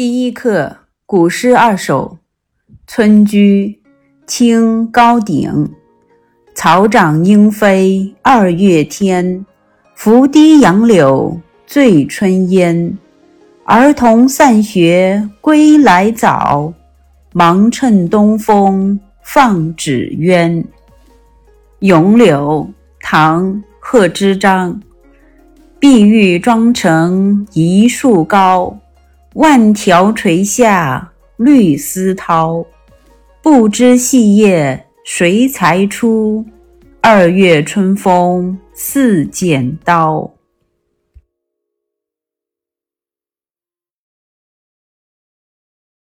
第一课古诗二首《村居》清·高鼎。草长莺飞二月天，拂堤杨柳醉春烟。儿童散学归来早，忙趁东风放纸鸢。咏柳，唐·贺知章。碧玉妆成一树高。万条垂下绿丝绦，不知细叶谁裁出？二月春风似剪刀。